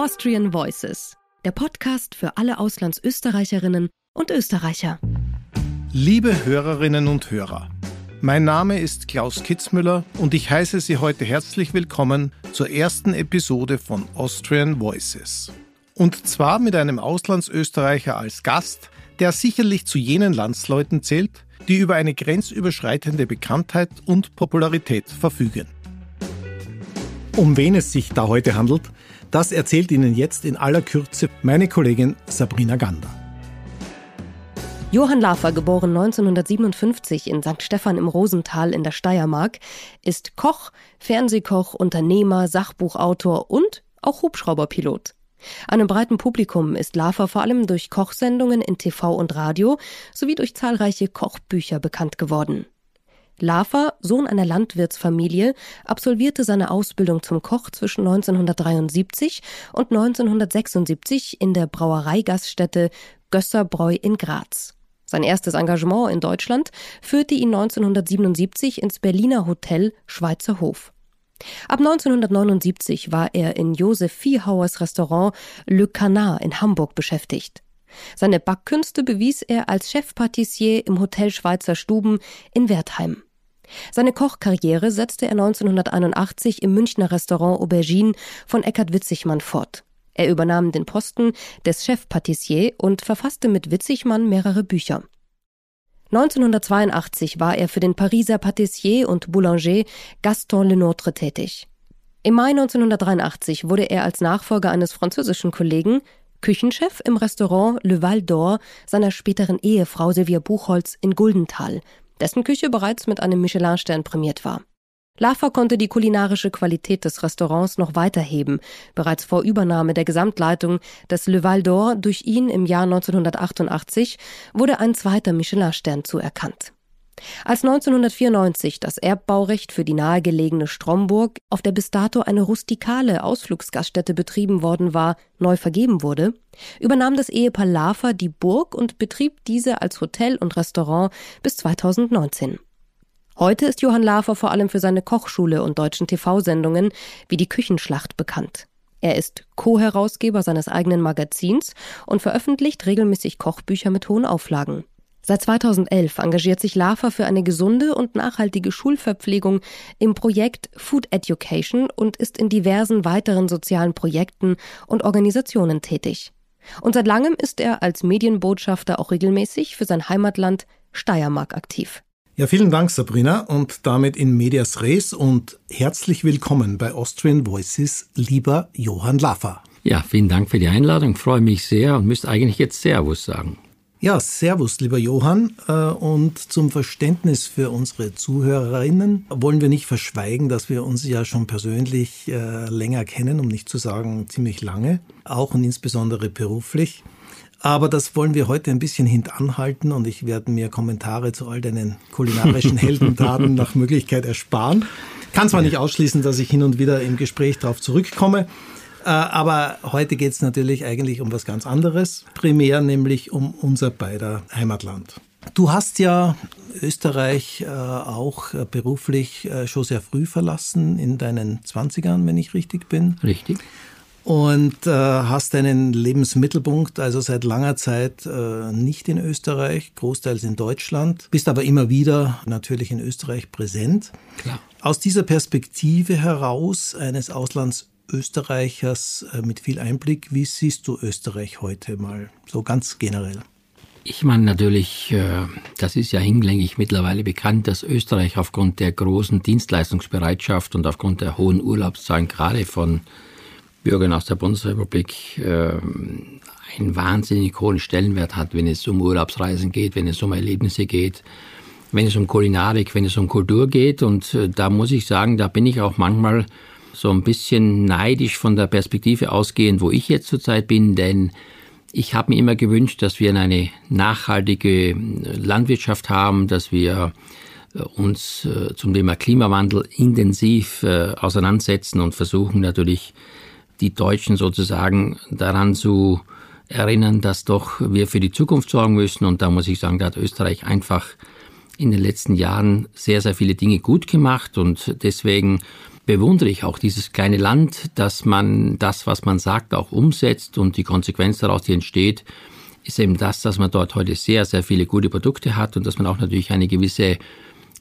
Austrian Voices, der Podcast für alle Auslandsösterreicherinnen und Österreicher. Liebe Hörerinnen und Hörer, mein Name ist Klaus Kitzmüller und ich heiße Sie heute herzlich willkommen zur ersten Episode von Austrian Voices. Und zwar mit einem Auslandsösterreicher als Gast, der sicherlich zu jenen Landsleuten zählt, die über eine grenzüberschreitende Bekanntheit und Popularität verfügen. Um wen es sich da heute handelt, das erzählt Ihnen jetzt in aller Kürze meine Kollegin Sabrina Gander. Johann Lafer, geboren 1957 in St. Stephan im Rosental in der Steiermark, ist Koch, Fernsehkoch, Unternehmer, Sachbuchautor und auch Hubschrauberpilot. Einem breiten Publikum ist Lafer vor allem durch Kochsendungen in TV und Radio sowie durch zahlreiche Kochbücher bekannt geworden. Lafer, Sohn einer Landwirtsfamilie, absolvierte seine Ausbildung zum Koch zwischen 1973 und 1976 in der Brauereigaststätte Gösserbräu in Graz. Sein erstes Engagement in Deutschland führte ihn 1977 ins Berliner Hotel Schweizer Hof. Ab 1979 war er in Josef Viehhauers Restaurant Le Canard in Hamburg beschäftigt. Seine Backkünste bewies er als Chefpatissier im Hotel Schweizer Stuben in Wertheim. Seine Kochkarriere setzte er 1981 im Münchner Restaurant Aubergine von Eckhard Witzigmann fort. Er übernahm den Posten des Chefpatissier und verfasste mit Witzigmann mehrere Bücher. 1982 war er für den Pariser Patissier und Boulanger Gaston Lenôtre tätig. Im Mai 1983 wurde er als Nachfolger eines französischen Kollegen Küchenchef im Restaurant Le Val d'Or seiner späteren Ehefrau Silvia Buchholz in Guldenthal, dessen Küche bereits mit einem Michelin-Stern prämiert war. Laffer konnte die kulinarische Qualität des Restaurants noch weiterheben. Bereits vor Übernahme der Gesamtleitung des Le Val d'Or durch ihn im Jahr 1988 wurde ein zweiter Michelin-Stern zuerkannt. Als 1994 das Erbbaurecht für die nahegelegene Stromburg, auf der bis dato eine rustikale Ausflugsgaststätte betrieben worden war, neu vergeben wurde, übernahm das Ehepaar Lafer die Burg und betrieb diese als Hotel und Restaurant bis 2019. Heute ist Johann Lafer vor allem für seine Kochschule und deutschen TV-Sendungen wie die Küchenschlacht bekannt. Er ist Co-Herausgeber seines eigenen Magazins und veröffentlicht regelmäßig Kochbücher mit hohen Auflagen. Seit 2011 engagiert sich Lafer für eine gesunde und nachhaltige Schulverpflegung im Projekt Food Education und ist in diversen weiteren sozialen Projekten und Organisationen tätig. Und seit langem ist er als Medienbotschafter auch regelmäßig für sein Heimatland Steiermark aktiv. Ja, vielen Dank, Sabrina, und damit in Medias Res und herzlich willkommen bei Austrian Voices, lieber Johann Laffer. Ja, vielen Dank für die Einladung, freue mich sehr und müsste eigentlich jetzt Servus sagen. Ja, Servus, lieber Johann. Äh, und zum Verständnis für unsere Zuhörerinnen wollen wir nicht verschweigen, dass wir uns ja schon persönlich äh, länger kennen, um nicht zu sagen ziemlich lange, auch und insbesondere beruflich. Aber das wollen wir heute ein bisschen hintanhalten und ich werde mir Kommentare zu all deinen kulinarischen Heldentaten nach Möglichkeit ersparen. Kann zwar nicht ausschließen, dass ich hin und wieder im Gespräch darauf zurückkomme, aber heute geht es natürlich eigentlich um was ganz anderes, primär nämlich um unser beider Heimatland. Du hast ja Österreich äh, auch beruflich äh, schon sehr früh verlassen, in deinen 20ern, wenn ich richtig bin. Richtig und äh, hast deinen Lebensmittelpunkt also seit langer Zeit äh, nicht in Österreich, großteils in Deutschland, bist aber immer wieder natürlich in Österreich präsent. Klar. Aus dieser Perspektive heraus eines Auslandsösterreichers äh, mit viel Einblick, wie siehst du Österreich heute mal so ganz generell? Ich meine natürlich, äh, das ist ja hinlänglich mittlerweile bekannt, dass Österreich aufgrund der großen Dienstleistungsbereitschaft und aufgrund der hohen Urlaubszahlen gerade von Bürgern aus der Bundesrepublik äh, einen wahnsinnig hohen Stellenwert hat, wenn es um Urlaubsreisen geht, wenn es um Erlebnisse geht, wenn es um Kulinarik, wenn es um Kultur geht. Und da muss ich sagen, da bin ich auch manchmal so ein bisschen neidisch von der Perspektive ausgehend, wo ich jetzt zurzeit bin, denn ich habe mir immer gewünscht, dass wir eine nachhaltige Landwirtschaft haben, dass wir äh, uns äh, zum Thema Klimawandel intensiv äh, auseinandersetzen und versuchen natürlich die Deutschen sozusagen daran zu erinnern, dass doch wir für die Zukunft sorgen müssen. Und da muss ich sagen, da hat Österreich einfach in den letzten Jahren sehr, sehr viele Dinge gut gemacht und deswegen bewundere ich auch dieses kleine Land, dass man das, was man sagt, auch umsetzt und die Konsequenz daraus, die entsteht, ist eben das, dass man dort heute sehr, sehr viele gute Produkte hat und dass man auch natürlich eine gewisse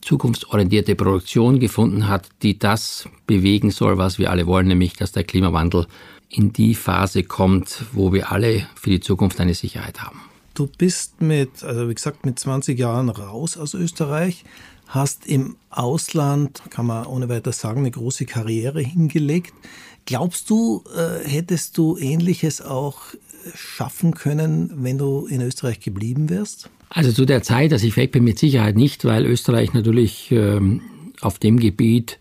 zukunftsorientierte Produktion gefunden hat, die das bewegen soll, was wir alle wollen, nämlich dass der Klimawandel in die Phase kommt, wo wir alle für die Zukunft eine Sicherheit haben. Du bist mit, also wie gesagt, mit 20 Jahren raus aus Österreich, hast im Ausland, kann man ohne weiter sagen, eine große Karriere hingelegt. Glaubst du, äh, hättest du Ähnliches auch schaffen können, wenn du in Österreich geblieben wärst? Also zu der Zeit, dass ich weg bin, mit Sicherheit nicht, weil Österreich natürlich ähm, auf dem Gebiet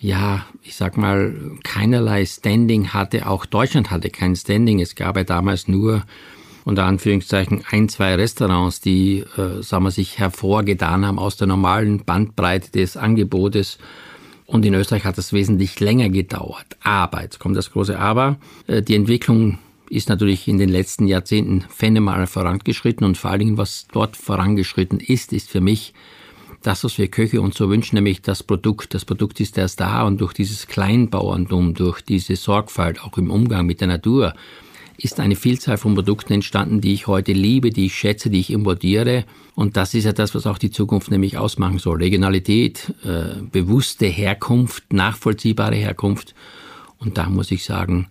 ja, ich sag mal, keinerlei Standing hatte. Auch Deutschland hatte kein Standing. Es gab ja damals nur unter Anführungszeichen ein, zwei Restaurants, die, äh, sagen wir, sich hervorgetan haben aus der normalen Bandbreite des Angebotes. Und in Österreich hat das wesentlich länger gedauert. Aber, jetzt kommt das große Aber, äh, die Entwicklung ist natürlich in den letzten Jahrzehnten phänomenal vorangeschritten und vor allen Dingen, was dort vorangeschritten ist, ist für mich das, was wir Köche uns so wünschen, nämlich das Produkt. Das Produkt ist erst da und durch dieses Kleinbauerntum, durch diese Sorgfalt, auch im Umgang mit der Natur, ist eine Vielzahl von Produkten entstanden, die ich heute liebe, die ich schätze, die ich importiere. Und das ist ja das, was auch die Zukunft nämlich ausmachen soll. Regionalität, äh, bewusste Herkunft, nachvollziehbare Herkunft. Und da muss ich sagen,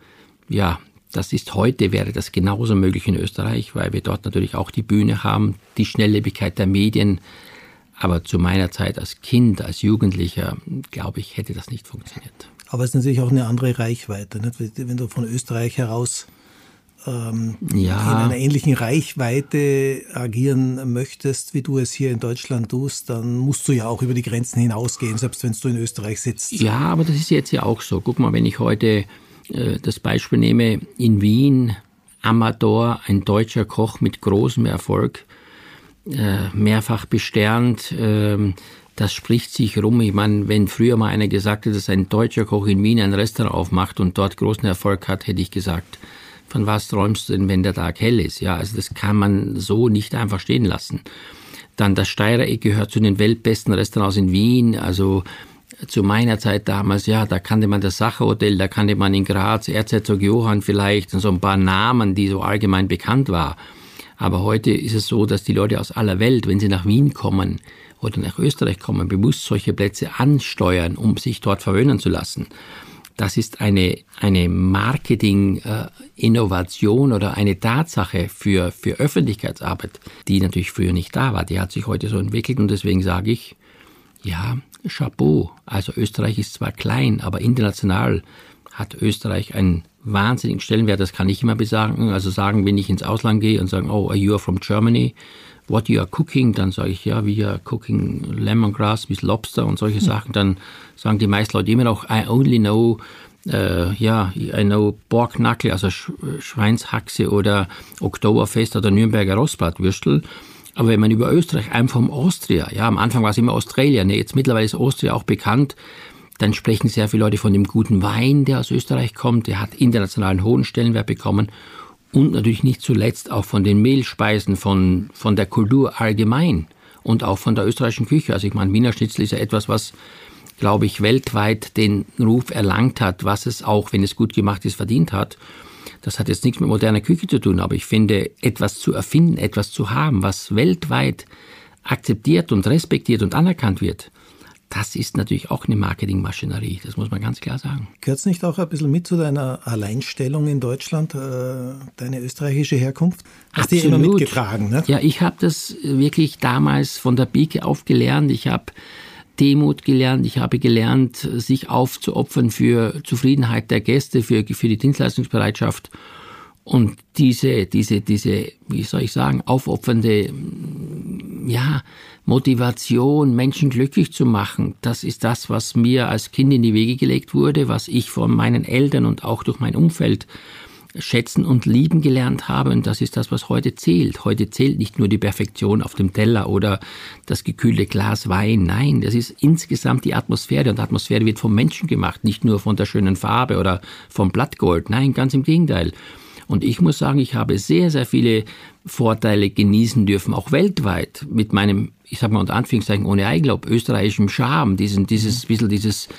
ja, das ist heute, wäre das genauso möglich in Österreich, weil wir dort natürlich auch die Bühne haben, die Schnelllebigkeit der Medien. Aber zu meiner Zeit als Kind, als Jugendlicher, glaube ich, hätte das nicht funktioniert. Aber es ist natürlich auch eine andere Reichweite. Nicht? Wenn du von Österreich heraus ähm, ja. in einer ähnlichen Reichweite agieren möchtest, wie du es hier in Deutschland tust, dann musst du ja auch über die Grenzen hinausgehen, selbst wenn du in Österreich sitzt. Ja, aber das ist jetzt ja auch so. Guck mal, wenn ich heute äh, das Beispiel nehme, in Wien, Amador, ein deutscher Koch mit großem Erfolg, äh, mehrfach besternt, äh, das spricht sich rum. Ich meine, wenn früher mal einer gesagt hat, dass ein deutscher Koch in Wien ein Restaurant aufmacht und dort großen Erfolg hat, hätte ich gesagt, von was träumst du denn, wenn der Tag hell ist? Ja, also das kann man so nicht einfach stehen lassen. Dann das Steirereck gehört zu den weltbesten Restaurants in Wien. Also zu meiner Zeit damals, ja, da kannte man das Sacherhotel, da kannte man in Graz Erzherzog Johann vielleicht und so ein paar Namen, die so allgemein bekannt waren. Aber heute ist es so, dass die Leute aus aller Welt, wenn sie nach Wien kommen oder nach Österreich kommen, bewusst solche Plätze ansteuern, um sich dort verwöhnen zu lassen das ist eine, eine Marketing-Innovation oder eine Tatsache für, für Öffentlichkeitsarbeit, die natürlich früher nicht da war. Die hat sich heute so entwickelt und deswegen sage ich, ja, Chapeau. Also Österreich ist zwar klein, aber international hat Österreich einen wahnsinnigen Stellenwert. Das kann ich immer besagen. Also sagen, wenn ich ins Ausland gehe und sagen, oh, you are from Germany, what you are cooking, dann sage ich, ja, we are cooking lemongrass with lobster und solche hm. Sachen, dann sagen die meisten Leute immer noch, I only know, äh, ja, I know Borgnackel, also Sch Schweinshaxe oder Oktoberfest oder Nürnberger Rostbratwürstel. Aber wenn man über Österreich, einem vom Austria, ja, am Anfang war es immer Australien, ne, jetzt mittlerweile ist Austria auch bekannt, dann sprechen sehr viele Leute von dem guten Wein, der aus Österreich kommt, der hat internationalen hohen Stellenwert bekommen und natürlich nicht zuletzt auch von den Mehlspeisen, von, von der Kultur allgemein und auch von der österreichischen Küche. Also ich meine, Wiener Schnitzel ist ja etwas, was, glaube ich, weltweit den Ruf erlangt hat, was es auch, wenn es gut gemacht ist, verdient hat. Das hat jetzt nichts mit moderner Küche zu tun, aber ich finde, etwas zu erfinden, etwas zu haben, was weltweit akzeptiert und respektiert und anerkannt wird, das ist natürlich auch eine Marketingmaschinerie, das muss man ganz klar sagen. Gehört es nicht auch ein bisschen mit zu deiner Alleinstellung in Deutschland, äh, deine österreichische Herkunft? Hast du immer mitgetragen, ne? Ja, ich habe das wirklich damals von der Pike auf gelernt. Ich habe Demut gelernt, ich habe gelernt, sich aufzuopfern für Zufriedenheit der Gäste, für, für die Dienstleistungsbereitschaft. Und diese, diese, diese, wie soll ich sagen, aufopfernde, ja, Motivation, Menschen glücklich zu machen, das ist das, was mir als Kind in die Wege gelegt wurde, was ich von meinen Eltern und auch durch mein Umfeld schätzen und lieben gelernt habe. Und das ist das, was heute zählt. Heute zählt nicht nur die Perfektion auf dem Teller oder das gekühlte Glas Wein. Nein, das ist insgesamt die Atmosphäre. Und Atmosphäre wird vom Menschen gemacht, nicht nur von der schönen Farbe oder vom Blattgold. Nein, ganz im Gegenteil. Und ich muss sagen, ich habe sehr, sehr viele Vorteile genießen dürfen, auch weltweit, mit meinem, ich sag mal unter Anführungszeichen, ohne Eiglob, österreichischem Charme, diesen, dieses, bisschen dieses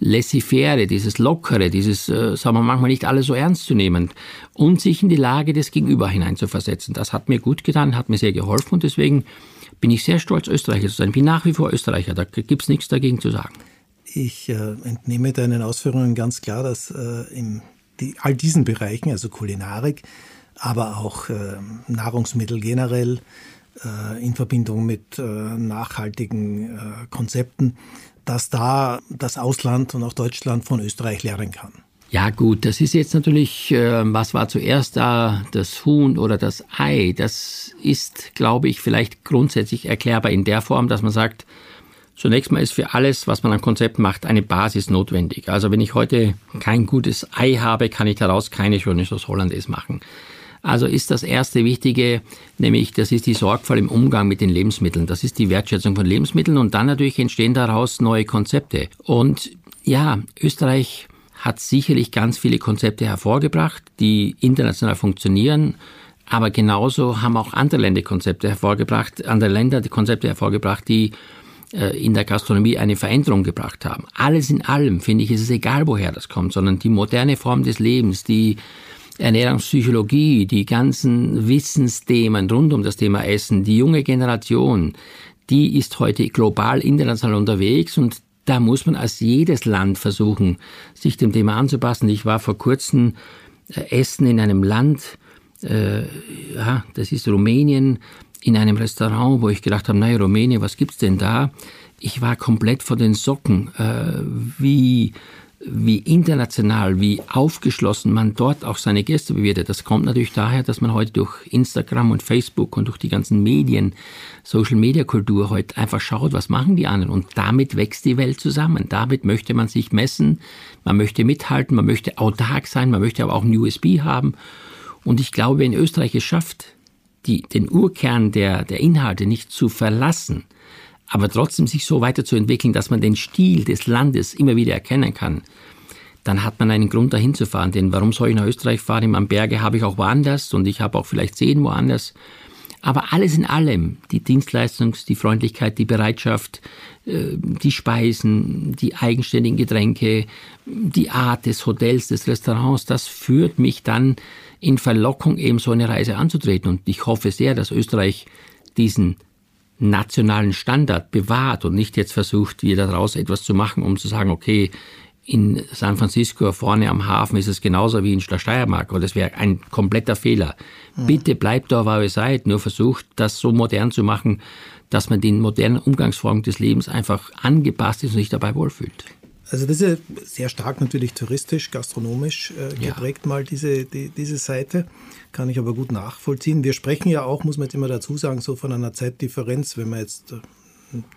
laissez-faire, dieses Lockere, dieses, äh, sagen wir manchmal nicht alles so ernst zu nehmen und sich in die Lage des Gegenüber hineinzuversetzen. Das hat mir gut getan, hat mir sehr geholfen und deswegen bin ich sehr stolz, Österreicher zu sein. Ich bin nach wie vor Österreicher, da gibt es nichts dagegen zu sagen. Ich äh, entnehme deinen Ausführungen ganz klar, dass äh, in die, all diesen Bereichen, also Kulinarik, aber auch äh, Nahrungsmittel generell, äh, in Verbindung mit äh, nachhaltigen Konzepten, dass da das Ausland und auch Deutschland von Österreich lernen kann. Ja gut, das ist jetzt natürlich, äh, was war zuerst da, das Huhn oder das Ei? Das ist, glaube ich, vielleicht grundsätzlich erklärbar in der Form, dass man sagt, zunächst mal ist für alles, was man an Konzepten macht, eine Basis notwendig. Also wenn ich heute kein gutes Ei habe, kann ich daraus keine schöne Sauce Hollandaise machen. Also ist das erste Wichtige, nämlich das ist die Sorgfalt im Umgang mit den Lebensmitteln. Das ist die Wertschätzung von Lebensmitteln und dann natürlich entstehen daraus neue Konzepte. Und ja, Österreich hat sicherlich ganz viele Konzepte hervorgebracht, die international funktionieren. Aber genauso haben auch andere Länder Konzepte hervorgebracht, andere Länder die Konzepte hervorgebracht, die äh, in der Gastronomie eine Veränderung gebracht haben. Alles in allem, finde ich, ist es egal, woher das kommt, sondern die moderne Form des Lebens, die Ernährungspsychologie, die ganzen Wissensthemen rund um das Thema Essen, die junge Generation, die ist heute global international unterwegs und da muss man als jedes Land versuchen, sich dem Thema anzupassen. Ich war vor kurzem äh, essen in einem Land, äh, ja, das ist Rumänien, in einem Restaurant, wo ich gedacht habe, naja, Rumänien, was gibt's denn da? Ich war komplett vor den Socken, äh, wie wie international, wie aufgeschlossen man dort auch seine Gäste bewirtet. Das kommt natürlich daher, dass man heute durch Instagram und Facebook und durch die ganzen Medien, Social Media Kultur heute einfach schaut, was machen die anderen. Und damit wächst die Welt zusammen. Damit möchte man sich messen, man möchte mithalten, man möchte autark sein, man möchte aber auch ein USB haben. Und ich glaube, wenn Österreich es schafft, die, den Urkern der, der Inhalte nicht zu verlassen, aber trotzdem sich so weiterzuentwickeln, dass man den Stil des Landes immer wieder erkennen kann, dann hat man einen Grund dahin zu fahren. Denn warum soll ich nach Österreich fahren? Am Berge habe ich auch woanders und ich habe auch vielleicht Seen woanders. Aber alles in allem, die Dienstleistungs-, die Freundlichkeit, die Bereitschaft, äh, die Speisen, die eigenständigen Getränke, die Art des Hotels, des Restaurants, das führt mich dann in Verlockung, eben so eine Reise anzutreten. Und ich hoffe sehr, dass Österreich diesen nationalen Standard bewahrt und nicht jetzt versucht, jeder daraus etwas zu machen, um zu sagen, okay, in San Francisco vorne am Hafen ist es genauso wie in der Steiermark. Und das wäre ein kompletter Fehler. Mhm. Bitte bleibt da, wo ihr seid. Nur versucht, das so modern zu machen, dass man den modernen Umgangsformen des Lebens einfach angepasst ist und sich dabei wohlfühlt. Also das ist ja sehr stark natürlich touristisch, gastronomisch äh, geprägt ja. mal diese, die, diese Seite, kann ich aber gut nachvollziehen. Wir sprechen ja auch, muss man jetzt immer dazu sagen, so von einer Zeitdifferenz, wenn man jetzt äh,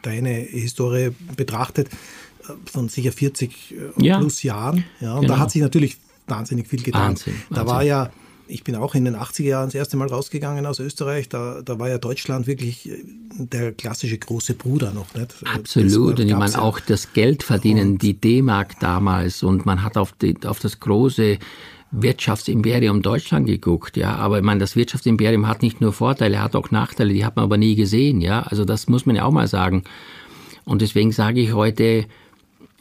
deine Historie betrachtet, äh, von sicher 40 äh, ja. plus Jahren. Ja, und genau. da hat sich natürlich wahnsinnig viel getan. Wahnsinn, Wahnsinn. Da war ja ich bin auch in den 80er Jahren das erste Mal rausgegangen aus Österreich. Da, da war ja Deutschland wirklich äh, der klassische große Bruder noch. Nicht? Absolut. Und ich meine auch das Geld verdienen, die D-Mark damals. Und man hat auf, die, auf das große Wirtschaftsimperium Deutschland geguckt, ja. Aber ich meine, das Wirtschaftsimperium hat nicht nur Vorteile, hat auch Nachteile, die hat man aber nie gesehen, ja. Also das muss man ja auch mal sagen. Und deswegen sage ich heute,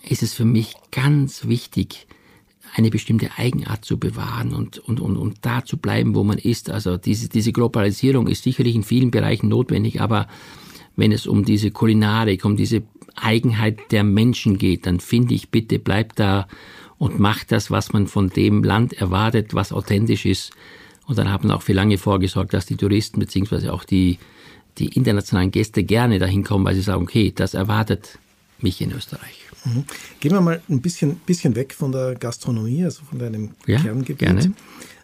ist es für mich ganz wichtig, eine bestimmte Eigenart zu bewahren und, und, und, und da zu bleiben, wo man ist. Also diese, diese Globalisierung ist sicherlich in vielen Bereichen notwendig, aber wenn es um diese Kulinarik, um diese Eigenheit der Menschen geht, dann finde ich, bitte bleibt da und macht das, was man von dem Land erwartet, was authentisch ist. Und dann haben auch für lange vorgesorgt, dass die Touristen beziehungsweise auch die, die internationalen Gäste gerne dahin kommen, weil sie sagen, okay, das erwartet mich in Österreich. Mhm. Gehen wir mal ein bisschen, bisschen weg von der Gastronomie, also von deinem ja, Kerngebiet. Gerne.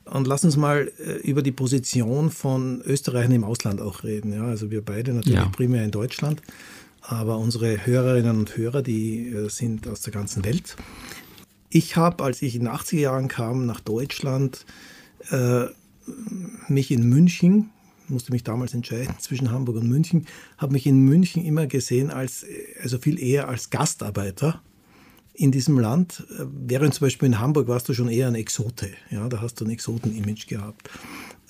Und lass uns mal äh, über die Position von Österreichern im Ausland auch reden. Ja, also wir beide natürlich ja. primär in Deutschland, aber unsere Hörerinnen und Hörer, die äh, sind aus der ganzen Welt. Ich habe, als ich in den 80er Jahren kam nach Deutschland, äh, mich in München musste mich damals entscheiden zwischen Hamburg und München, habe mich in München immer gesehen als, also viel eher als Gastarbeiter in diesem Land. Während zum Beispiel in Hamburg warst du schon eher ein Exote. Ja, da hast du ein Exoten-Image gehabt.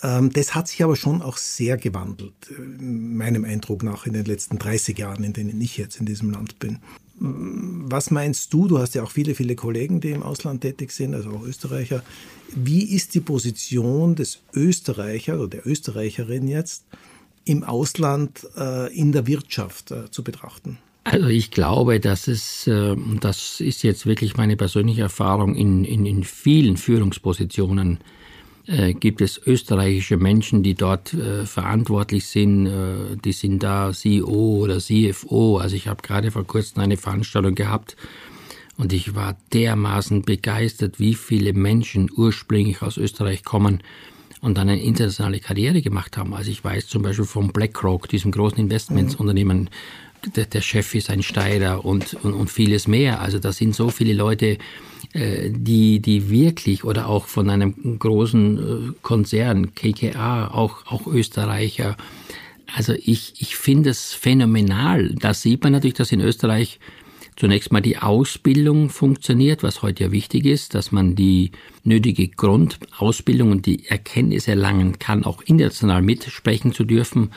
Ähm, das hat sich aber schon auch sehr gewandelt, äh, meinem Eindruck nach in den letzten 30 Jahren, in denen ich jetzt in diesem Land bin. Was meinst du? Du hast ja auch viele, viele Kollegen, die im Ausland tätig sind, also auch Österreicher. Wie ist die Position des Österreichers oder der Österreicherin jetzt im Ausland äh, in der Wirtschaft äh, zu betrachten? Also ich glaube, dass es, äh, das ist jetzt wirklich meine persönliche Erfahrung, in, in, in vielen Führungspositionen äh, gibt es österreichische Menschen, die dort äh, verantwortlich sind. Äh, die sind da CEO oder CFO. Also ich habe gerade vor kurzem eine Veranstaltung gehabt und ich war dermaßen begeistert, wie viele Menschen ursprünglich aus Österreich kommen und dann eine internationale Karriere gemacht haben. Also ich weiß zum Beispiel von BlackRock, diesem großen Investmentsunternehmen, der, der Chef ist ein Steirer und, und, und vieles mehr. Also da sind so viele Leute, die, die wirklich oder auch von einem großen äh, Konzern, KKA, auch, auch Österreicher. Also ich, ich finde es phänomenal. Da sieht man natürlich, dass in Österreich zunächst mal die Ausbildung funktioniert, was heute ja wichtig ist, dass man die nötige Grundausbildung und die Erkenntnis erlangen kann, auch international mitsprechen zu dürfen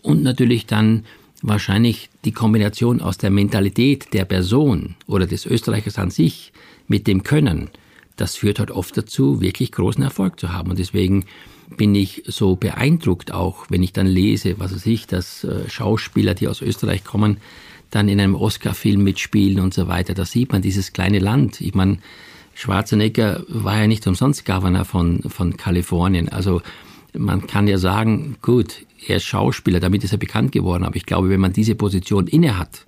und natürlich dann wahrscheinlich die Kombination aus der Mentalität der Person oder des Österreichers an sich mit dem Können, das führt halt oft dazu, wirklich großen Erfolg zu haben. Und deswegen bin ich so beeindruckt auch, wenn ich dann lese, was weiß ich, dass äh, Schauspieler, die aus Österreich kommen, dann in einem Oscar-Film mitspielen und so weiter. Da sieht man dieses kleine Land. Ich meine, Schwarzenegger war ja nicht umsonst Governor von, von Kalifornien. Also man kann ja sagen, gut, er ist Schauspieler, damit ist er bekannt geworden. Aber ich glaube, wenn man diese Position inne hat,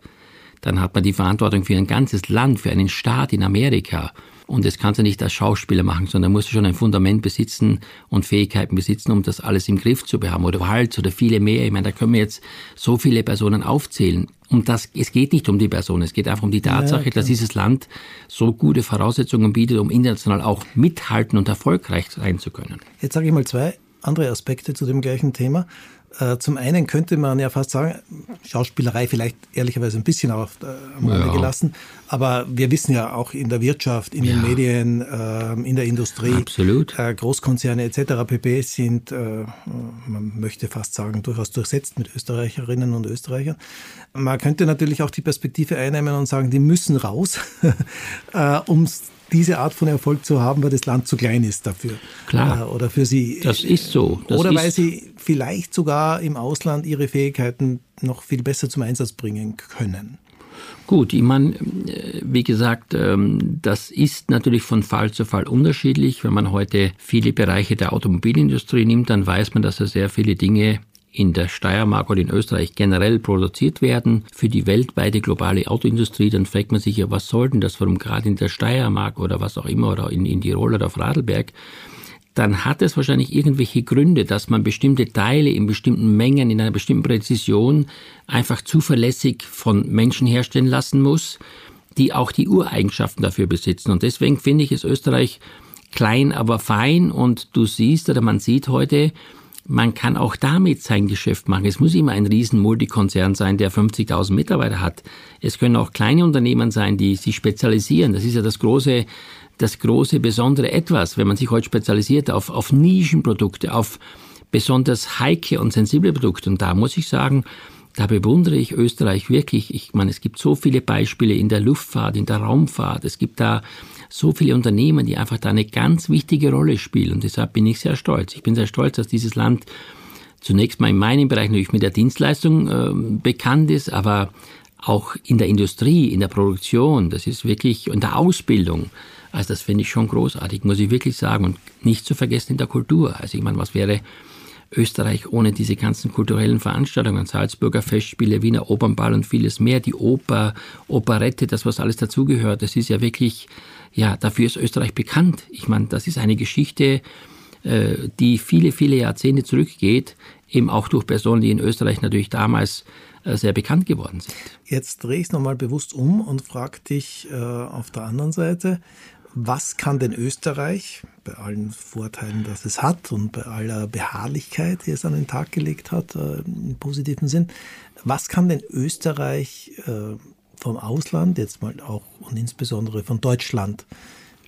dann hat man die Verantwortung für ein ganzes Land, für einen Staat in Amerika. Und das kannst du nicht als Schauspieler machen, sondern musst du schon ein Fundament besitzen und Fähigkeiten besitzen, um das alles im Griff zu behaben. Oder Hals oder viele mehr. Ich meine, da können wir jetzt so viele Personen aufzählen. Und das, es geht nicht um die Person, es geht einfach um die Tatsache, ja, dass dieses Land so gute Voraussetzungen bietet, um international auch mithalten und erfolgreich sein zu können. Jetzt sage ich mal zwei andere Aspekte zu dem gleichen Thema. Äh, zum einen könnte man ja fast sagen, Schauspielerei vielleicht ehrlicherweise ein bisschen auf äh, am Rande ja. gelassen, aber wir wissen ja auch in der Wirtschaft, in ja. den Medien, äh, in der Industrie, Absolut. Großkonzerne etc. pp. sind, man möchte fast sagen, durchaus durchsetzt mit Österreicherinnen und Österreichern. Man könnte natürlich auch die Perspektive einnehmen und sagen, die müssen raus, um diese Art von Erfolg zu haben, weil das Land zu klein ist dafür. Klar. Äh, oder für sie. Das ist so. Das oder ist weil sie vielleicht sogar im Ausland ihre Fähigkeiten noch viel besser zum Einsatz bringen können. Gut, ich meine, wie gesagt, ähm, das ist natürlich von Fall zu Fall unterschiedlich. Wenn man heute viele Bereiche der Automobilindustrie nimmt, dann weiß man, dass da sehr viele Dinge in der Steiermark oder in Österreich generell produziert werden für die weltweite globale Autoindustrie, dann fragt man sich ja, was soll denn das, warum gerade in der Steiermark oder was auch immer oder in, in Tirol oder auf Radlberg, dann hat es wahrscheinlich irgendwelche Gründe, dass man bestimmte Teile in bestimmten Mengen, in einer bestimmten Präzision einfach zuverlässig von Menschen herstellen lassen muss, die auch die Ureigenschaften dafür besitzen. Und deswegen finde ich es Österreich klein, aber fein. Und du siehst oder man sieht heute, man kann auch damit sein Geschäft machen. Es muss immer ein riesen Multikonzern sein, der 50.000 Mitarbeiter hat. Es können auch kleine Unternehmen sein, die sich spezialisieren. Das ist ja das große, das große besondere Etwas, wenn man sich heute spezialisiert auf, auf Nischenprodukte, auf besonders heikle und sensible Produkte. Und da muss ich sagen, da bewundere ich Österreich wirklich. Ich meine, es gibt so viele Beispiele in der Luftfahrt, in der Raumfahrt. Es gibt da so viele Unternehmen, die einfach da eine ganz wichtige Rolle spielen. Und deshalb bin ich sehr stolz. Ich bin sehr stolz, dass dieses Land zunächst mal in meinem Bereich natürlich mit der Dienstleistung äh, bekannt ist, aber auch in der Industrie, in der Produktion, das ist wirklich, in der Ausbildung. Also das finde ich schon großartig, muss ich wirklich sagen. Und nicht zu vergessen in der Kultur. Also ich meine, was wäre Österreich ohne diese ganzen kulturellen Veranstaltungen, Salzburger Festspiele, Wiener Opernball und vieles mehr, die Oper, Operette, das was alles dazugehört, das ist ja wirklich ja, dafür ist Österreich bekannt. Ich meine, das ist eine Geschichte, äh, die viele, viele Jahrzehnte zurückgeht, eben auch durch Personen, die in Österreich natürlich damals äh, sehr bekannt geworden sind. Jetzt drehe ich es nochmal bewusst um und frage dich äh, auf der anderen Seite, was kann denn Österreich, bei allen Vorteilen, dass es hat und bei aller Beharrlichkeit, die es an den Tag gelegt hat, äh, im positiven Sinn, was kann denn Österreich äh, vom Ausland, jetzt mal auch und insbesondere von Deutschland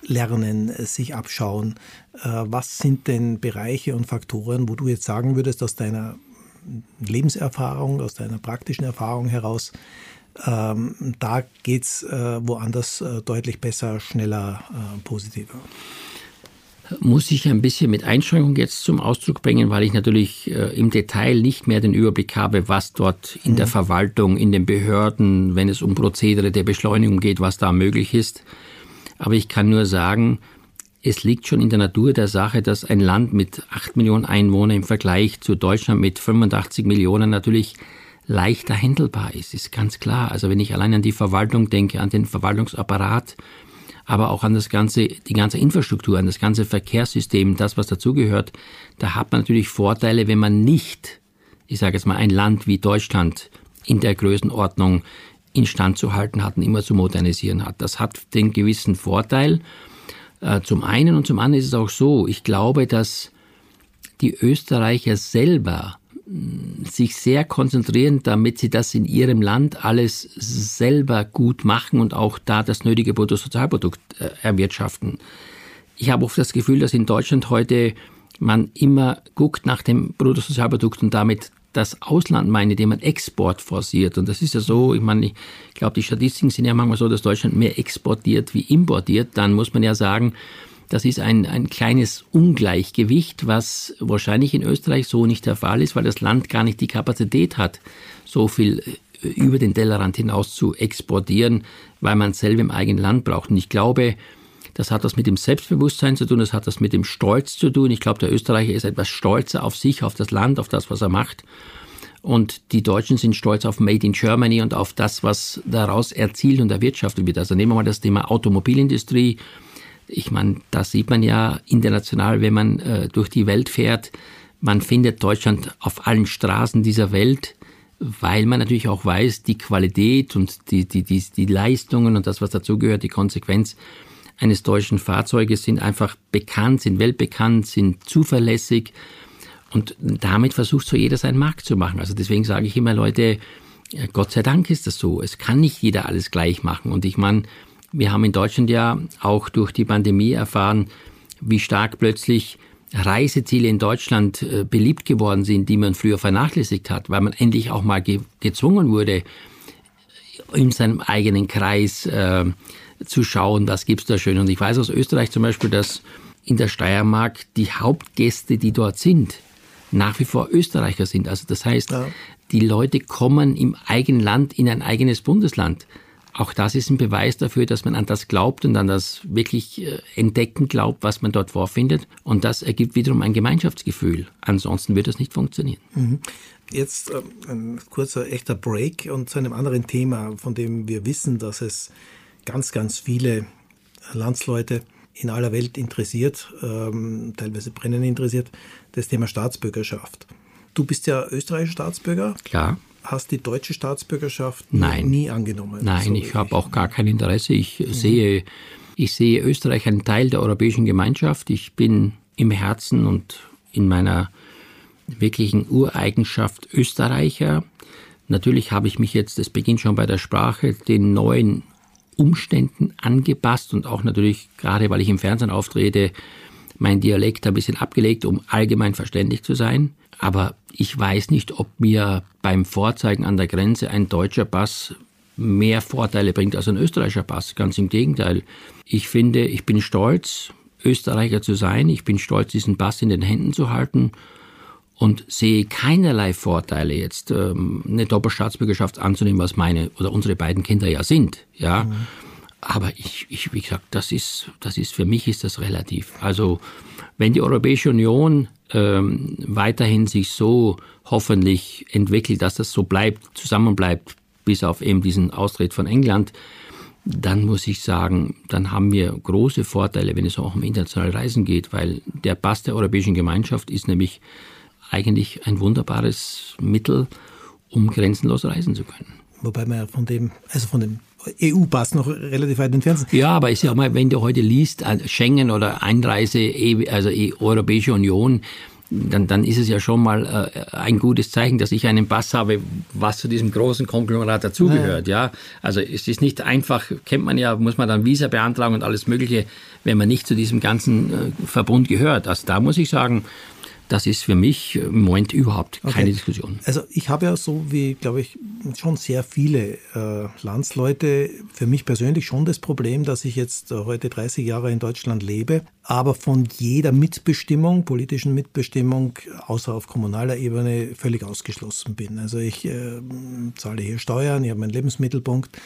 lernen, sich abschauen. Äh, was sind denn Bereiche und Faktoren, wo du jetzt sagen würdest, aus deiner Lebenserfahrung, aus deiner praktischen Erfahrung heraus, ähm, da geht es äh, woanders äh, deutlich besser, schneller, äh, positiver. Muss ich ein bisschen mit Einschränkung jetzt zum Ausdruck bringen, weil ich natürlich äh, im Detail nicht mehr den Überblick habe, was dort in mhm. der Verwaltung, in den Behörden, wenn es um Prozedere der Beschleunigung geht, was da möglich ist. Aber ich kann nur sagen, es liegt schon in der Natur der Sache, dass ein Land mit 8 Millionen Einwohnern im Vergleich zu Deutschland mit 85 Millionen natürlich leichter handelbar ist, ist ganz klar. Also wenn ich allein an die Verwaltung denke, an den Verwaltungsapparat, aber auch an das ganze, die ganze Infrastruktur, an das ganze Verkehrssystem, das, was dazugehört, da hat man natürlich Vorteile, wenn man nicht, ich sage jetzt mal, ein Land wie Deutschland in der Größenordnung instand zu halten hat und immer zu modernisieren hat. Das hat den gewissen Vorteil. Äh, zum einen und zum anderen ist es auch so, ich glaube, dass die Österreicher selber sich sehr konzentrieren, damit sie das in ihrem Land alles selber gut machen und auch da das nötige Bruttosozialprodukt äh, erwirtschaften. Ich habe oft das Gefühl, dass in Deutschland heute man immer guckt nach dem Bruttosozialprodukt und damit das Ausland meine, indem man Export forciert. Und das ist ja so, ich meine, ich glaube, die Statistiken sind ja manchmal so, dass Deutschland mehr exportiert wie importiert. Dann muss man ja sagen, das ist ein, ein kleines Ungleichgewicht, was wahrscheinlich in Österreich so nicht der Fall ist, weil das Land gar nicht die Kapazität hat, so viel äh, über den Tellerrand hinaus zu exportieren, weil man es selber im eigenen Land braucht. Und ich glaube, das hat was mit dem Selbstbewusstsein zu tun, das hat das mit dem Stolz zu tun. Ich glaube, der Österreicher ist etwas stolzer auf sich, auf das Land, auf das, was er macht. Und die Deutschen sind stolz auf Made in Germany und auf das, was daraus erzielt und erwirtschaftet wird. Also nehmen wir mal das Thema Automobilindustrie ich meine, das sieht man ja international, wenn man äh, durch die Welt fährt. Man findet Deutschland auf allen Straßen dieser Welt, weil man natürlich auch weiß, die Qualität und die, die, die, die Leistungen und das, was dazugehört, die Konsequenz eines deutschen Fahrzeuges sind einfach bekannt, sind weltbekannt, sind zuverlässig. Und damit versucht so jeder seinen Markt zu machen. Also deswegen sage ich immer, Leute, Gott sei Dank ist das so. Es kann nicht jeder alles gleich machen. Und ich meine, wir haben in Deutschland ja auch durch die Pandemie erfahren, wie stark plötzlich Reiseziele in Deutschland äh, beliebt geworden sind, die man früher vernachlässigt hat, weil man endlich auch mal ge gezwungen wurde, in seinem eigenen Kreis äh, zu schauen, was gibt's da schön. Und ich weiß aus Österreich zum Beispiel, dass in der Steiermark die Hauptgäste, die dort sind, nach wie vor Österreicher sind. Also das heißt, ja. die Leute kommen im eigenen Land in ein eigenes Bundesland. Auch das ist ein Beweis dafür, dass man an das glaubt und an das wirklich äh, Entdecken glaubt, was man dort vorfindet. Und das ergibt wiederum ein Gemeinschaftsgefühl. Ansonsten wird das nicht funktionieren. Mhm. Jetzt äh, ein kurzer echter Break und zu einem anderen Thema, von dem wir wissen, dass es ganz, ganz viele Landsleute in aller Welt interessiert, ähm, teilweise brennend interessiert, das Thema Staatsbürgerschaft. Du bist ja österreichischer Staatsbürger. Klar hast die deutsche Staatsbürgerschaft Nein. nie angenommen. Nein, so ich habe auch gar kein Interesse. Ich mhm. sehe, ich sehe Österreich einen Teil der europäischen Gemeinschaft. Ich bin im Herzen und in meiner wirklichen Ureigenschaft Österreicher. Natürlich habe ich mich jetzt, das beginnt schon bei der Sprache, den neuen Umständen angepasst und auch natürlich, gerade weil ich im Fernsehen auftrete, mein Dialekt ein bisschen abgelegt, um allgemein verständlich zu sein. Aber ich weiß nicht, ob mir beim Vorzeigen an der Grenze ein deutscher Pass mehr Vorteile bringt als ein österreichischer Pass. Ganz im Gegenteil. Ich finde, ich bin stolz, Österreicher zu sein. Ich bin stolz, diesen Pass in den Händen zu halten und sehe keinerlei Vorteile jetzt, ähm, eine Doppelstaatsbürgerschaft anzunehmen, was meine oder unsere beiden Kinder ja sind. Ja. Mhm. Aber ich, ich, wie gesagt, das ist, das ist, für mich ist das relativ. Also, wenn die Europäische Union ähm, weiterhin sich so hoffentlich entwickelt, dass das so bleibt, zusammenbleibt, bis auf eben diesen Austritt von England, dann muss ich sagen, dann haben wir große Vorteile, wenn es auch um internationale Reisen geht, weil der Pass der Europäischen Gemeinschaft ist nämlich eigentlich ein wunderbares Mittel, um grenzenlos reisen zu können. Wobei man ja von dem, also von dem EU-Pass noch relativ weit entfernt sind. Ja, aber ich sag mal, wenn du heute liest, Schengen oder Einreise, also Europäische Union, dann, dann ist es ja schon mal äh, ein gutes Zeichen, dass ich einen Pass habe, was zu diesem großen Konglomerat dazugehört. Ja. ja, also es ist nicht einfach, kennt man ja, muss man dann Visa beantragen und alles Mögliche, wenn man nicht zu diesem ganzen äh, Verbund gehört. Also da muss ich sagen, das ist für mich im Moment überhaupt keine okay. Diskussion. Also ich habe ja so wie, glaube ich, schon sehr viele äh, Landsleute, für mich persönlich schon das Problem, dass ich jetzt äh, heute 30 Jahre in Deutschland lebe, aber von jeder Mitbestimmung, politischen Mitbestimmung, außer auf kommunaler Ebene, völlig ausgeschlossen bin. Also ich äh, zahle hier Steuern, ich habe meinen Lebensmittelpunkt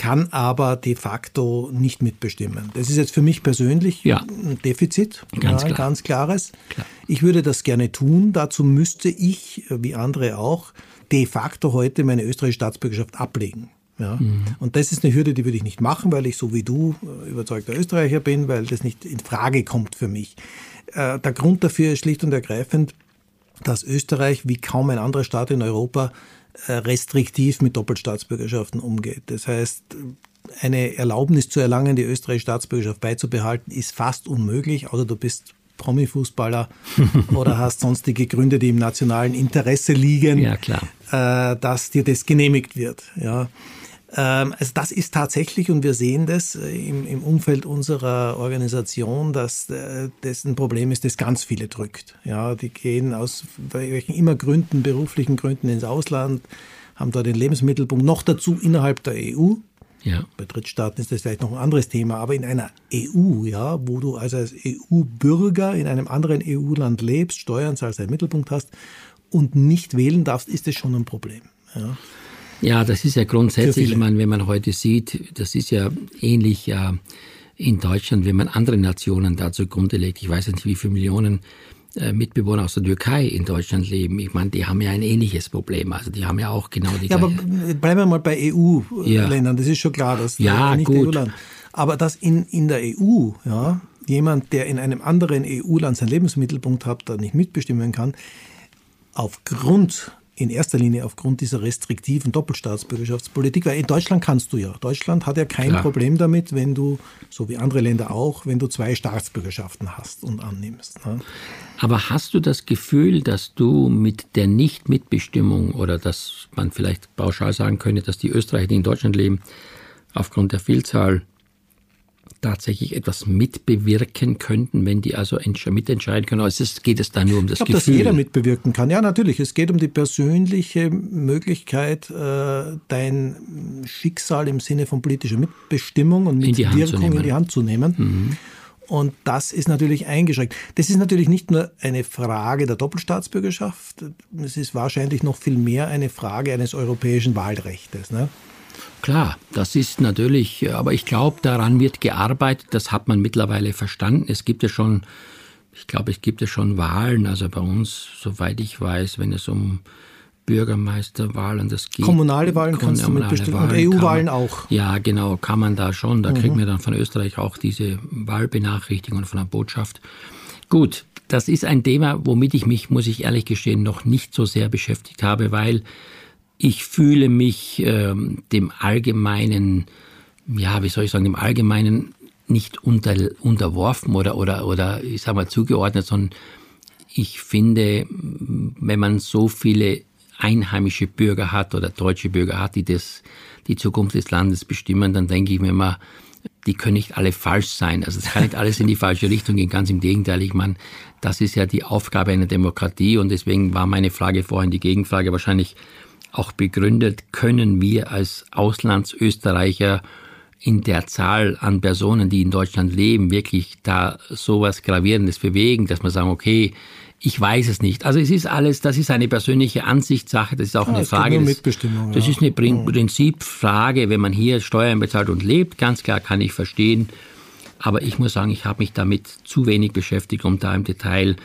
kann aber de facto nicht mitbestimmen. Das ist jetzt für mich persönlich ja. ein Defizit, ganz, ja, klar. ganz klares. Klar. Ich würde das gerne tun. Dazu müsste ich, wie andere auch, de facto heute meine österreichische Staatsbürgerschaft ablegen. Ja. Mhm. Und das ist eine Hürde, die würde ich nicht machen, weil ich so wie du äh, überzeugter Österreicher bin, weil das nicht in Frage kommt für mich. Äh, der Grund dafür ist schlicht und ergreifend, dass Österreich wie kaum ein anderer Staat in Europa restriktiv mit Doppelstaatsbürgerschaften umgeht. Das heißt, eine Erlaubnis zu erlangen, die österreichische Staatsbürgerschaft beizubehalten, ist fast unmöglich, außer du bist Promifußballer oder hast sonstige Gründe, die im nationalen Interesse liegen, ja, äh, dass dir das genehmigt wird. Ja. Ähm, also das ist tatsächlich, und wir sehen das äh, im, im Umfeld unserer Organisation, dass äh, das ein Problem ist, das ganz viele drückt. Ja, die gehen aus welchen immer Gründen, beruflichen Gründen ins Ausland, haben da den Lebensmittelpunkt noch dazu innerhalb der EU. Ja. Bei Drittstaaten ist das vielleicht noch ein anderes Thema, aber in einer EU, ja, wo du also als EU-Bürger in einem anderen EU-Land lebst, Steuern als einen Mittelpunkt hast und nicht wählen darfst, ist das schon ein Problem. Ja. Ja, das ist ja grundsätzlich, ich meine, wenn man heute sieht, das ist ja ähnlich ja in Deutschland, wenn man andere Nationen da zugrunde legt. Ich weiß nicht, wie viele Millionen äh, Mitbewohner aus der Türkei in Deutschland leben. Ich meine, die haben ja ein ähnliches Problem. Also die haben ja auch genau die Ja, aber bleiben wir mal bei EU-Ländern. Ja. Das ist schon klar, dass ja, nicht gut. EU-Land. Aber dass in, in der EU, ja, jemand, der in einem anderen EU-Land seinen Lebensmittelpunkt hat, da nicht mitbestimmen kann, aufgrund in erster Linie aufgrund dieser restriktiven Doppelstaatsbürgerschaftspolitik, weil in Deutschland kannst du ja. Deutschland hat ja kein Klar. Problem damit, wenn du, so wie andere Länder auch, wenn du zwei Staatsbürgerschaften hast und annimmst. Ne? Aber hast du das Gefühl, dass du mit der Nichtmitbestimmung oder dass man vielleicht pauschal sagen könnte, dass die Österreicher, die in Deutschland leben, aufgrund der Vielzahl tatsächlich etwas mitbewirken könnten, wenn die also mitentscheiden können? Also geht es da nur um das ich glaub, Gefühl? dass jeder mitbewirken kann. Ja, natürlich. Es geht um die persönliche Möglichkeit, äh, dein Schicksal im Sinne von politischer Mitbestimmung und Mitwirkung in, in die Hand zu nehmen. Mhm. Und das ist natürlich eingeschränkt. Das ist natürlich nicht nur eine Frage der Doppelstaatsbürgerschaft, es ist wahrscheinlich noch viel mehr eine Frage eines europäischen Wahlrechts. Ne? Klar, das ist natürlich, aber ich glaube, daran wird gearbeitet, das hat man mittlerweile verstanden. Es gibt ja schon, ich glaube, es gibt ja schon Wahlen, also bei uns, soweit ich weiß, wenn es um Bürgermeisterwahlen, das geht. Kommunale Wahlen kannst du mitbestimmen und EU-Wahlen auch. Ja, genau, kann man da schon. Da mhm. kriegen wir dann von Österreich auch diese Wahlbenachrichtigung von der Botschaft. Gut, das ist ein Thema, womit ich mich, muss ich ehrlich gestehen, noch nicht so sehr beschäftigt habe, weil ich fühle mich ähm, dem allgemeinen, ja, wie soll ich sagen, dem allgemeinen nicht unter, unterworfen oder, oder, oder, ich sag mal, zugeordnet, sondern ich finde, wenn man so viele einheimische Bürger hat oder deutsche Bürger hat, die das, die Zukunft des Landes bestimmen, dann denke ich mir immer, die können nicht alle falsch sein. Also es kann nicht alles in die falsche Richtung gehen. Ganz im Gegenteil. Ich meine, das ist ja die Aufgabe einer Demokratie und deswegen war meine Frage vorhin die Gegenfrage wahrscheinlich, auch begründet, können wir als Auslandsösterreicher in der Zahl an Personen, die in Deutschland leben, wirklich da sowas Gravierendes bewegen, dass man sagen, okay, ich weiß es nicht. Also es ist alles, das ist eine persönliche Ansichtssache, das ist auch ja, eine Frage. Des, Mitbestimmung, das ja. ist eine Prinzipfrage, wenn man hier Steuern bezahlt und lebt, ganz klar kann ich verstehen. Aber ich muss sagen, ich habe mich damit zu wenig beschäftigt, um da im Detail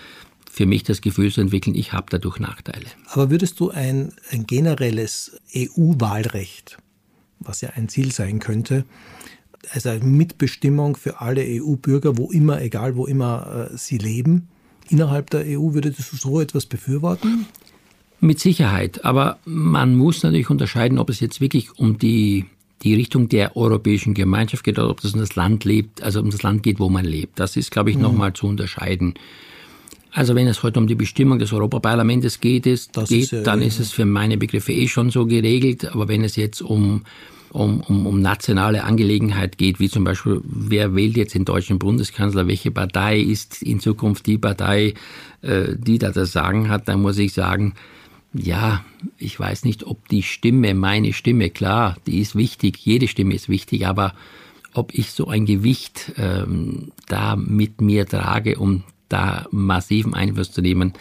für mich das Gefühl zu entwickeln, ich habe dadurch Nachteile. Aber würdest du ein, ein generelles EU-Wahlrecht, was ja ein Ziel sein könnte, also Mitbestimmung für alle EU-Bürger, wo immer, egal wo immer äh, sie leben, innerhalb der EU, würdest du so etwas befürworten? Mit Sicherheit, aber man muss natürlich unterscheiden, ob es jetzt wirklich um die die Richtung der europäischen Gemeinschaft geht oder ob das um das Land lebt, also um das Land geht, wo man lebt. Das ist, glaube ich, mhm. nochmal zu unterscheiden. Also wenn es heute um die Bestimmung des Europaparlamentes geht, ist, geht ist, äh, dann ist es für meine Begriffe eh schon so geregelt. Aber wenn es jetzt um um, um, um nationale Angelegenheit geht, wie zum Beispiel, wer wählt jetzt den deutschen Bundeskanzler, welche Partei ist in Zukunft die Partei, äh, die da das Sagen hat, dann muss ich sagen, ja, ich weiß nicht, ob die Stimme, meine Stimme, klar, die ist wichtig, jede Stimme ist wichtig, aber ob ich so ein Gewicht ähm, da mit mir trage, um da massiven Einfluss zu nehmen,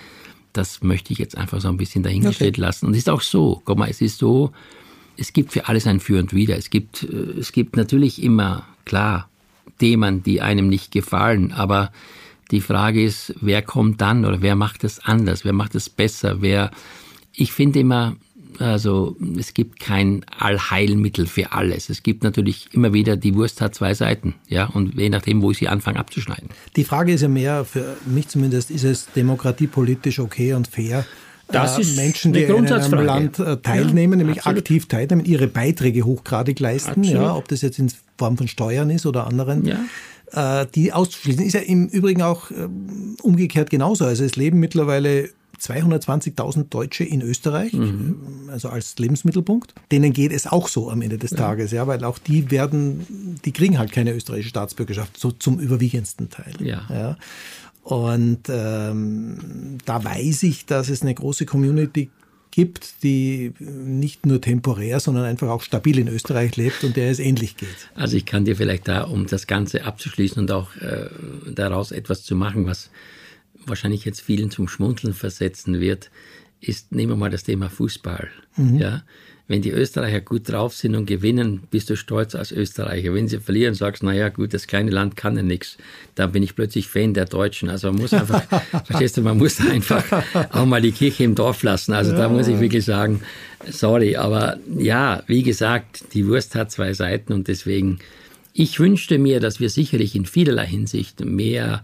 das möchte ich jetzt einfach so ein bisschen dahingestellt okay. lassen. Und es ist auch so, guck mal, es ist so, es gibt für alles ein Für und Wider. Es gibt, äh, es gibt natürlich immer, klar, Themen, die einem nicht gefallen, aber die Frage ist, wer kommt dann oder wer macht es anders, wer macht es besser, wer, ich finde immer, also es gibt kein Allheilmittel für alles. Es gibt natürlich immer wieder, die Wurst hat zwei Seiten, ja, und je nachdem, wo ich sie anfange abzuschneiden. Die Frage ist ja mehr, für mich zumindest, ist es demokratiepolitisch okay und fair, das äh, ist Menschen, die in einem Land äh, teilnehmen, ja, nämlich absolut. aktiv teilnehmen, ihre Beiträge hochgradig leisten, ja, ob das jetzt in Form von Steuern ist oder anderen. Ja. Äh, die auszuschließen. Ist ja im Übrigen auch umgekehrt genauso. Also es leben mittlerweile 220.000 Deutsche in Österreich, mhm. also als Lebensmittelpunkt. Denen geht es auch so am Ende des ja. Tages, ja, weil auch die werden, die kriegen halt keine österreichische Staatsbürgerschaft, so zum überwiegendsten Teil. Ja. ja. Und ähm, da weiß ich, dass es eine große Community gibt, die nicht nur temporär, sondern einfach auch stabil in Österreich lebt und der es ähnlich geht. Also ich kann dir vielleicht da, um das Ganze abzuschließen und auch äh, daraus etwas zu machen, was wahrscheinlich jetzt vielen zum Schmunzeln versetzen wird, ist, nehmen wir mal das Thema Fußball. Mhm. Ja, wenn die Österreicher gut drauf sind und gewinnen, bist du stolz als Österreicher. Wenn sie verlieren, sagst du, naja, gut, das kleine Land kann ja nichts. Dann bin ich plötzlich Fan der Deutschen. Also man muss einfach, verstehst du, man muss einfach auch mal die Kirche im Dorf lassen. Also ja. da muss ich wirklich sagen, sorry, aber ja, wie gesagt, die Wurst hat zwei Seiten und deswegen, ich wünschte mir, dass wir sicherlich in vielerlei Hinsicht mehr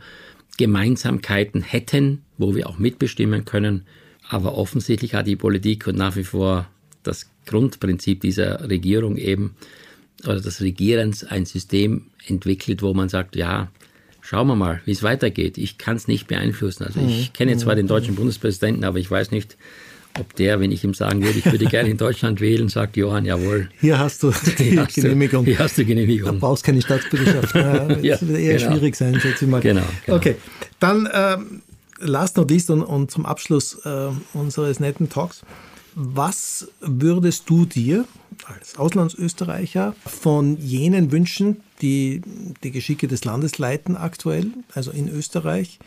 Gemeinsamkeiten hätten, wo wir auch mitbestimmen können. Aber offensichtlich hat die Politik und nach wie vor das Grundprinzip dieser Regierung eben, oder des Regierens ein System entwickelt, wo man sagt, ja, schauen wir mal, wie es weitergeht. Ich kann es nicht beeinflussen. Also ich mhm. kenne zwar den deutschen Bundespräsidenten, aber ich weiß nicht, ob der, wenn ich ihm sagen würde, ich würde gerne in Deutschland wählen, sagt Johann, jawohl. Hier hast du die hier Genehmigung. Du, hier hast du Genehmigung. Du brauchst keine Staatsbürgerschaft. das ja, wird eher genau. schwierig sein, schätze ich mal. Genau. genau. Okay, dann ähm, last not least und, und zum Abschluss äh, unseres netten Talks. Was würdest du dir als Auslandsösterreicher von jenen wünschen, die die Geschicke des Landes leiten aktuell, also in Österreich?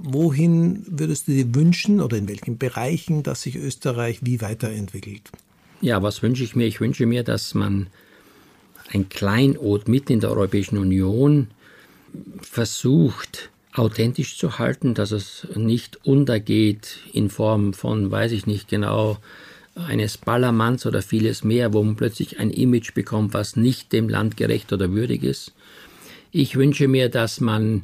Wohin würdest du dir wünschen oder in welchen Bereichen, dass sich Österreich wie weiterentwickelt? Ja, was wünsche ich mir? Ich wünsche mir, dass man ein Kleinod mitten in der Europäischen Union versucht, authentisch zu halten, dass es nicht untergeht in Form von, weiß ich nicht genau, eines Ballermanns oder vieles mehr, wo man plötzlich ein Image bekommt, was nicht dem Land gerecht oder würdig ist. Ich wünsche mir, dass man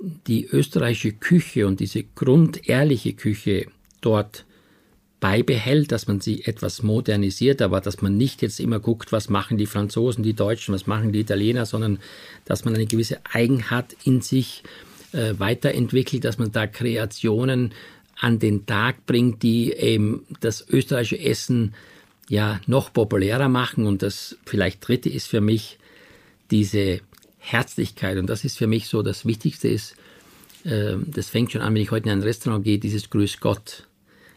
die österreichische Küche und diese grundehrliche Küche dort beibehält, dass man sie etwas modernisiert, aber dass man nicht jetzt immer guckt, was machen die Franzosen, die Deutschen, was machen die Italiener, sondern dass man eine gewisse Eigenheit in sich äh, weiterentwickelt, dass man da Kreationen an den Tag bringt, die eben das österreichische Essen ja noch populärer machen. Und das vielleicht dritte ist für mich diese Herzlichkeit. Und das ist für mich so das Wichtigste ist, äh, das fängt schon an, wenn ich heute in ein Restaurant gehe, dieses Grüß Gott.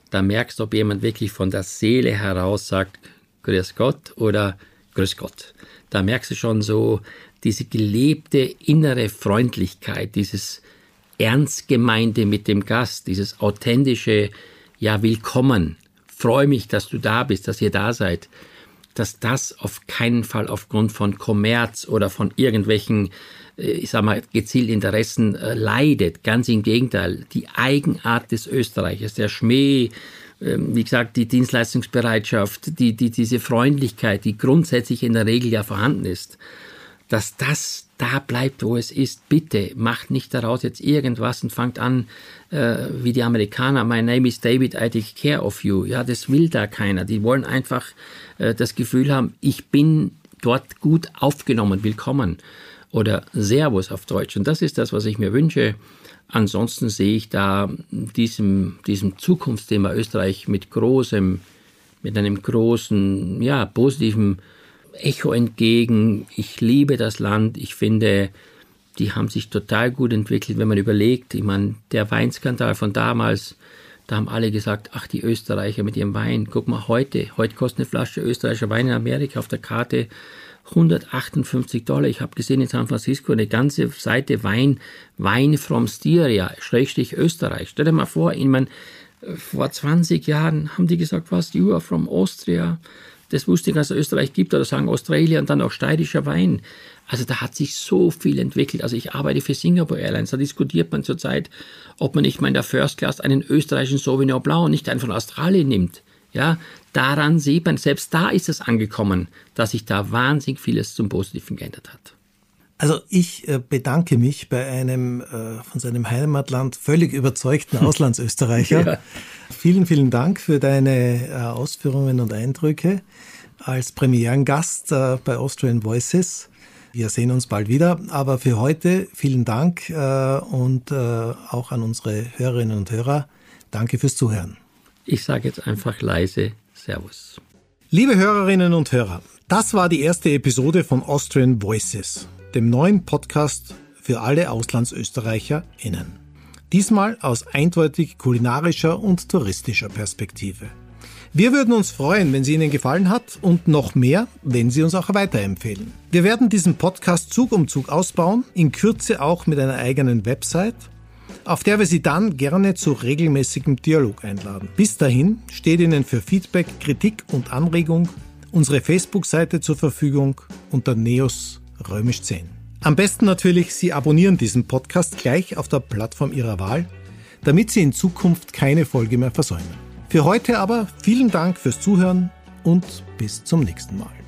Da merkst du, ob jemand wirklich von der Seele heraus sagt, Grüß Gott oder Grüß Gott. Da merkst du schon so diese gelebte innere Freundlichkeit, dieses Ernstgemeinde mit dem Gast, dieses authentische, ja, willkommen, freue mich, dass du da bist, dass ihr da seid, dass das auf keinen Fall aufgrund von Kommerz oder von irgendwelchen, äh, ich sag mal, gezielten Interessen äh, leidet. Ganz im Gegenteil. Die Eigenart des Österreichers, der Schmäh, ähm, wie gesagt, die Dienstleistungsbereitschaft, die, die, diese Freundlichkeit, die grundsätzlich in der Regel ja vorhanden ist, dass das da bleibt, wo es ist. Bitte macht nicht daraus jetzt irgendwas und fangt an, äh, wie die Amerikaner, my name is David, I take care of you. Ja, das will da keiner. Die wollen einfach äh, das Gefühl haben, ich bin dort gut aufgenommen, willkommen. oder Servus auf Deutsch. Und das ist das, was ich mir wünsche. Ansonsten sehe ich da diesem, diesem Zukunftsthema Österreich mit großem, mit einem großen, ja, positiven Echo entgegen. Ich liebe das Land. Ich finde, die haben sich total gut entwickelt, wenn man überlegt. Ich meine, der Weinskandal von damals, da haben alle gesagt, ach, die Österreicher mit ihrem Wein. Guck mal, heute, heute kostet eine Flasche österreichischer Wein in Amerika auf der Karte 158 Dollar. Ich habe gesehen in San Francisco eine ganze Seite Wein, Wein from Styria, Schrägstrich Österreich. Stell dir mal vor, ich meine, vor 20 Jahren haben die gesagt, was, you are from Austria. Das wusste ich, dass es Österreich gibt, oder sagen Australien und dann auch steirischer Wein. Also da hat sich so viel entwickelt. Also ich arbeite für Singapore Airlines. Da diskutiert man zurzeit, ob man nicht mal in der First Class einen österreichischen Sauvignon Blanc und nicht einen von Australien nimmt. Ja, daran sieht man, selbst da ist es angekommen, dass sich da wahnsinnig vieles zum Positiven geändert hat. Also ich äh, bedanke mich bei einem äh, von seinem Heimatland völlig überzeugten Auslandsösterreicher. ja. Vielen, vielen Dank für deine äh, Ausführungen und Eindrücke als Premierengast bei Austrian Voices. Wir sehen uns bald wieder, aber für heute vielen Dank und auch an unsere Hörerinnen und Hörer. Danke fürs Zuhören. Ich sage jetzt einfach leise Servus. Liebe Hörerinnen und Hörer, das war die erste Episode von Austrian Voices, dem neuen Podcast für alle AuslandsösterreicherInnen. Diesmal aus eindeutig kulinarischer und touristischer Perspektive. Wir würden uns freuen, wenn sie Ihnen gefallen hat und noch mehr, wenn Sie uns auch weiterempfehlen. Wir werden diesen Podcast Zug um Zug ausbauen, in Kürze auch mit einer eigenen Website auf der wir Sie dann gerne zu regelmäßigem Dialog einladen. Bis dahin steht Ihnen für Feedback, Kritik und Anregung unsere Facebook-Seite zur Verfügung unter Neos Römisch 10. Am besten natürlich, Sie abonnieren diesen Podcast gleich auf der Plattform Ihrer Wahl, damit Sie in Zukunft keine Folge mehr versäumen. Für heute aber vielen Dank fürs Zuhören und bis zum nächsten Mal.